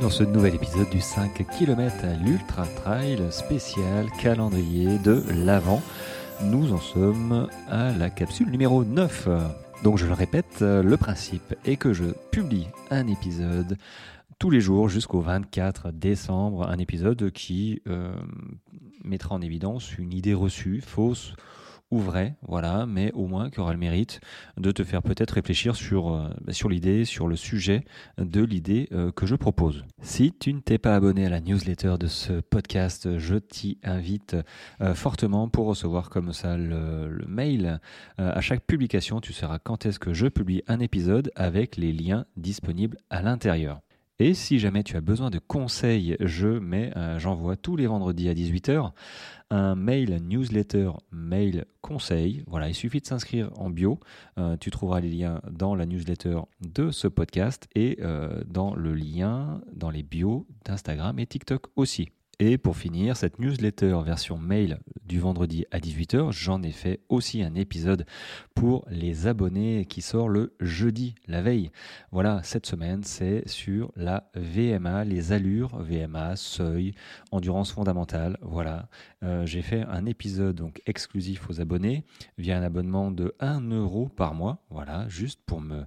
dans ce nouvel épisode du 5 km à l'Ultra Trail spécial calendrier de l'Avent. Nous en sommes à la capsule numéro 9. Donc je le répète, le principe est que je publie un épisode tous les jours jusqu'au 24 décembre, un épisode qui euh, mettra en évidence une idée reçue, fausse ou vrai, voilà, mais au moins qui aura le mérite de te faire peut-être réfléchir sur, euh, bah, l'idée, sur le sujet de l'idée euh, que je propose. Si tu ne t'es pas abonné à la newsletter de ce podcast, je t'y invite euh, fortement pour recevoir comme ça le, le mail. à chaque publication, tu sauras quand est-ce que je publie un épisode avec les liens disponibles à l'intérieur. Et si jamais tu as besoin de conseils, je mets, j'envoie tous les vendredis à 18h un mail newsletter mail conseil. Voilà, il suffit de s'inscrire en bio. Euh, tu trouveras les liens dans la newsletter de ce podcast et euh, dans le lien dans les bios d'Instagram et TikTok aussi. Et pour finir, cette newsletter version mail du vendredi à 18h, j'en ai fait aussi un épisode pour les abonnés qui sort le jeudi, la veille. Voilà, cette semaine, c'est sur la VMA, les allures, VMA, seuil, endurance fondamentale. Voilà, euh, j'ai fait un épisode donc exclusif aux abonnés via un abonnement de 1 euro par mois. Voilà, juste pour me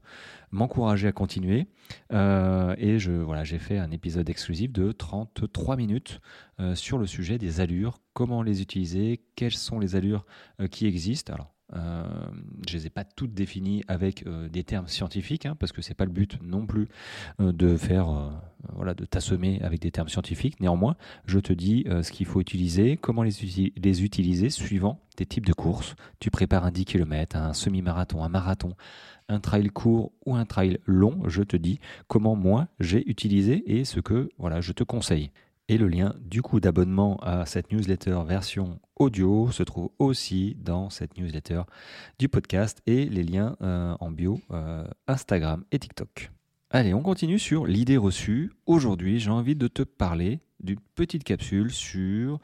m'encourager à continuer. Euh, et je, voilà, j'ai fait un épisode exclusif de 33 minutes euh, sur le sujet des allures, comment les utiliser, quelles sont les allures euh, qui existent? Alors, euh, je les ai pas toutes définies avec des termes scientifiques, hein, parce que c'est pas le but non plus de faire, voilà, de t'assommer avec des termes scientifiques. Néanmoins, je te dis ce qu'il faut utiliser, comment les, les utiliser suivant des types de courses. Tu prépares un 10 km, un semi-marathon, un marathon, un trail court ou un trail long, je te dis comment moi j'ai utilisé et ce que voilà, je te conseille. Et le lien du coup d'abonnement à cette newsletter version audio se trouve aussi dans cette newsletter du podcast et les liens euh, en bio euh, Instagram et TikTok. Allez, on continue sur l'idée reçue. Aujourd'hui, j'ai envie de te parler d'une petite capsule sur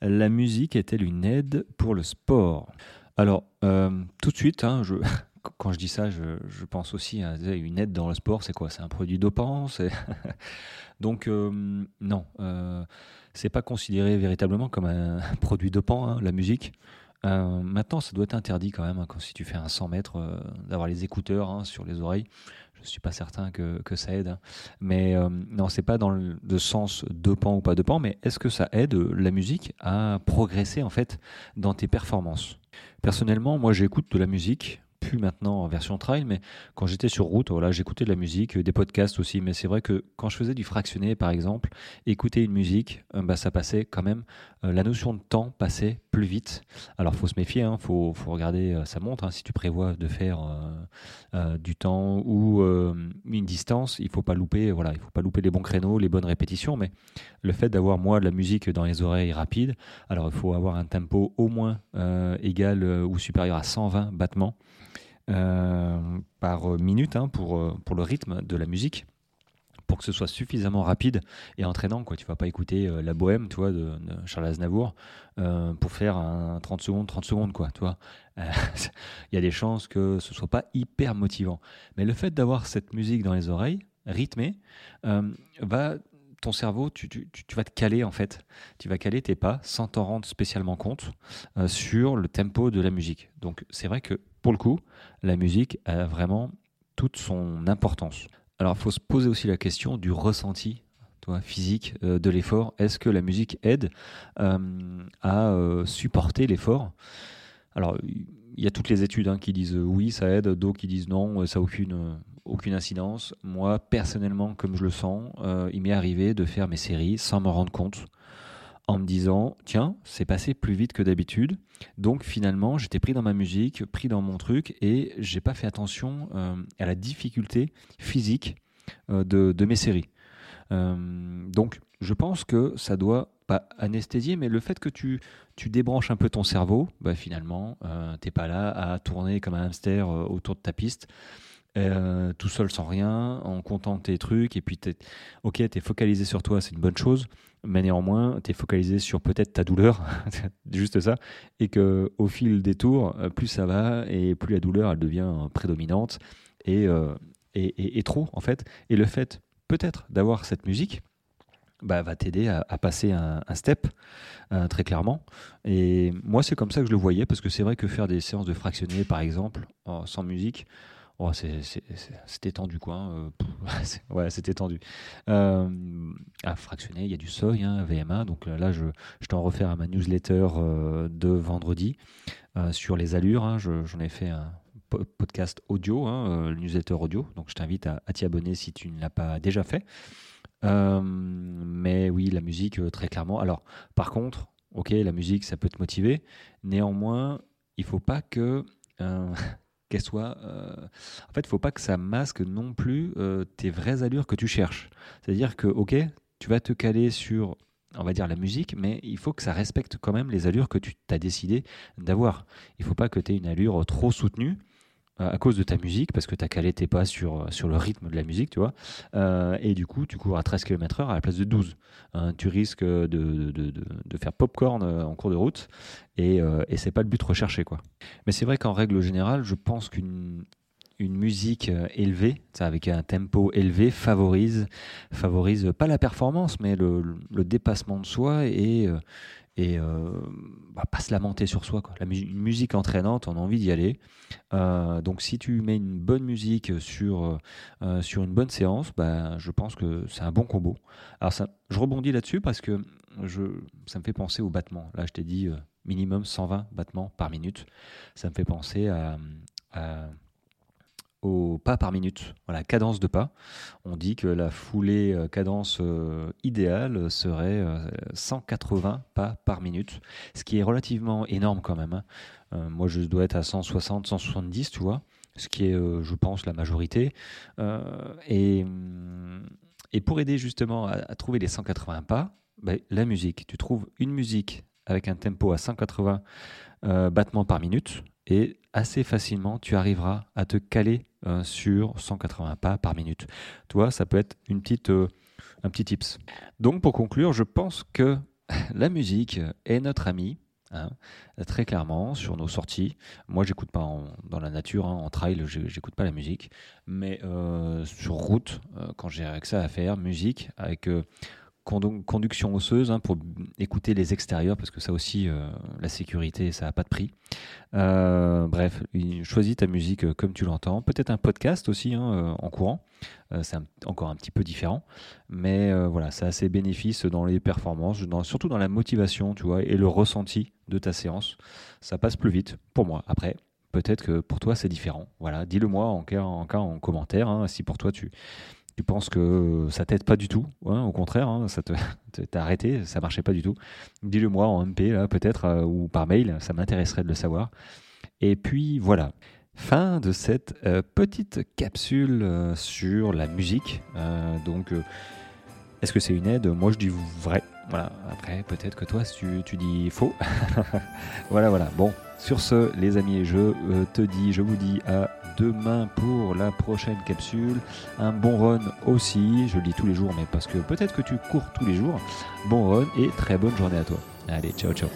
la musique est-elle une aide pour le sport? Alors, euh, tout de suite, hein, je, quand je dis ça, je, pense aussi à une aide dans le sport. C'est quoi? C'est un produit dopant Donc, euh, non, euh, c'est pas considéré véritablement comme un produit dopant, hein, la musique. Euh, maintenant, ça doit être interdit quand même, hein, quand, si tu fais un 100 mètres, euh, d'avoir les écouteurs hein, sur les oreilles. Je ne suis pas certain que, ça aide. Mais non, c'est pas dans le, sens dopant ou pas dopant, mais est-ce que ça aide la musique à progresser en fait dans tes performances? Personnellement, moi j'écoute de la musique maintenant en version trail, mais quand j'étais sur route, voilà, j'écoutais de la musique, des podcasts aussi. Mais c'est vrai que quand je faisais du fractionné, par exemple, écouter une musique, euh, bah, ça passait quand même, euh, la notion de temps passait plus vite. Alors, faut se méfier, hein, faut, faut, regarder euh, sa montre. Hein, si tu prévois de faire du temps ou une distance, il faut pas louper, voilà, il faut pas louper les bons créneaux, les bonnes répétitions. Mais le fait d'avoir moi de la musique dans les oreilles rapide, alors il faut avoir un tempo au moins égal ou supérieur à 120 battements. Euh, par minute hein, euh, pour le rythme de la musique pour que ce soit suffisamment rapide et entraînant. Quoi. Tu vas pas écouter euh, la bohème tu vois, de, Charles Aznavour pour faire un 30 secondes, 30 secondes. Quoi, tu Il y a des chances que ce soit pas hyper motivant. Mais le fait d'avoir cette musique dans les oreilles, rythmée, va ton cerveau, tu, vas te caler en fait. Tu vas caler tes pas sans t'en rendre spécialement compte sur le tempo de la musique. Donc c'est vrai que pour le coup, la musique a vraiment toute son importance. Alors, il faut se poser aussi la question du ressenti toi, physique euh, de l'effort. Est-ce que la musique aide euh, à euh, supporter l'effort? Alors, il y a toutes les études hein, qui disent oui, ça aide, d'autres qui disent non, ça n'a aucune, aucune incidence. Moi, personnellement, comme je le sens, il m'est arrivé de faire mes séries sans m'en rendre compte en me disant tiens, c'est passé plus vite que d'habitude. Donc finalement, j'étais pris dans ma musique, pris dans mon truc et j'ai pas fait attention euh, à la difficulté physique euh, de, mes séries. Euh, donc je pense que ça doit pas anesthésier, mais le fait que tu, débranches un peu ton cerveau, bah, finalement, t'es pas là à tourner comme un hamster autour de ta piste. Tout seul sans rien, en comptant tes trucs, et puis ok, tu es focalisé sur toi, c'est une bonne chose, mais néanmoins, tu es focalisé sur peut-être ta douleur, juste ça, et que au fil des tours, euh, plus ça va, et plus la douleur, elle devient prédominante, et, euh, et, et, trop, en fait. Et le fait peut-être d'avoir cette musique bah, va t'aider à, passer un, step très clairement. Et moi, c'est comme ça que je le voyais, parce que c'est vrai que faire des séances de fractionner, par exemple, sans musique, Oh, c'était tendu, quoi. Hein, euh, ouais, c'était tendu. Euh, à fractionner, il y a du seuil, hein, VMA. Donc euh, là, je, je t'en refaire à ma newsletter de vendredi sur les allures. Hein, J'en ai fait un podcast audio, le newsletter audio. Donc je t'invite à, t'y abonner si tu ne l'as pas déjà fait. mais oui, la musique, très clairement. Alors, par contre, ok, la musique, ça peut te motiver. Néanmoins, il faut pas que qu'elle soit. Euh, en fait, il faut pas que ça masque non plus euh, tes vraies allures que tu cherches. C'est-à-dire que, ok, tu vas te caler sur, on va dire, la musique, mais il faut que ça respecte quand même les allures que tu as décidé d'avoir. Il faut pas que tu aies une allure trop soutenue à cause de ta musique, parce que tu as calé tes pas sur, sur le rythme de la musique, tu vois. Euh, et du coup, tu cours à 13 km/h à la place de 12. Hein, tu risques de, de, de, de, faire popcorn euh, en cours de route, et, euh, et c'est pas le but recherché, quoi. Mais c'est vrai qu'en règle générale, je pense qu'une une musique élevée, avec un tempo élevé, favorise, favorise pas la performance, mais le, dépassement de soi et, et euh, bah, pas se lamenter sur soi. La une musique entraînante, on a envie d'y aller. Euh, donc si tu mets une bonne musique sur, euh, sur une bonne séance, bah, je pense que c'est un bon combo. Alors ça, je rebondis là-dessus parce que je, ça me fait penser au battement. Là, je t'ai dit minimum 120 battements par minute. Ça me fait penser à au pas par minute, voilà, cadence de pas. On dit que la foulée euh, cadence euh, idéale serait 180 euh, pas par minute, ce qui est relativement énorme quand même. Hein. moi, je dois être à 160, 170, tu vois, ce qui est, je pense, la majorité. et, et pour aider justement à, trouver les 180 pas, ben, la musique. Tu trouves une musique avec un tempo à 180 battements par minute et assez facilement tu arriveras à te caler euh, sur 180 pas par minute. Toi, ça peut être une petite, euh, un petit tips. Donc pour conclure, je pense que la musique est notre ami. Hein, très clairement sur nos sorties. Moi, j'écoute pas dans la nature, hein, en trail, j'écoute pas la musique, mais euh, sur route, quand j'ai que ça à faire, musique avec conduction osseuse hein, pour écouter les extérieurs parce que ça aussi euh, la sécurité ça n'a pas de prix. Euh, bref choisis ta musique euh, comme tu l'entends. Peut-être un podcast aussi hein, en courant. C'est encore un petit peu différent. Mais voilà ça a ses bénéfices dans les performances surtout dans la motivation tu vois et le ressenti de ta séance. Ça passe plus vite pour moi. Après peut-être que pour toi c'est différent. Voilà dis-le moi en cas en, en commentaire hein, si pour toi tu tu penses que ça t'aide pas du tout, hein, au contraire, hein, ça t'a arrêté, ça marchait pas du tout, dis-le moi en MP peut-être euh, ou par mail, ça m'intéresserait de le savoir. Et puis voilà, fin de cette euh, petite capsule euh, sur la musique. donc, est-ce que c'est une aide? Moi je dis vrai. Voilà. Après, peut-être que toi tu, tu dis faux. voilà, voilà. Bon, sur ce, les amis, je te dis, je vous dis à demain pour la prochaine capsule. Un bon run aussi, je le dis tous les jours, mais parce que peut-être que tu cours tous les jours. Bon run et très bonne journée à toi. Allez, ciao ciao.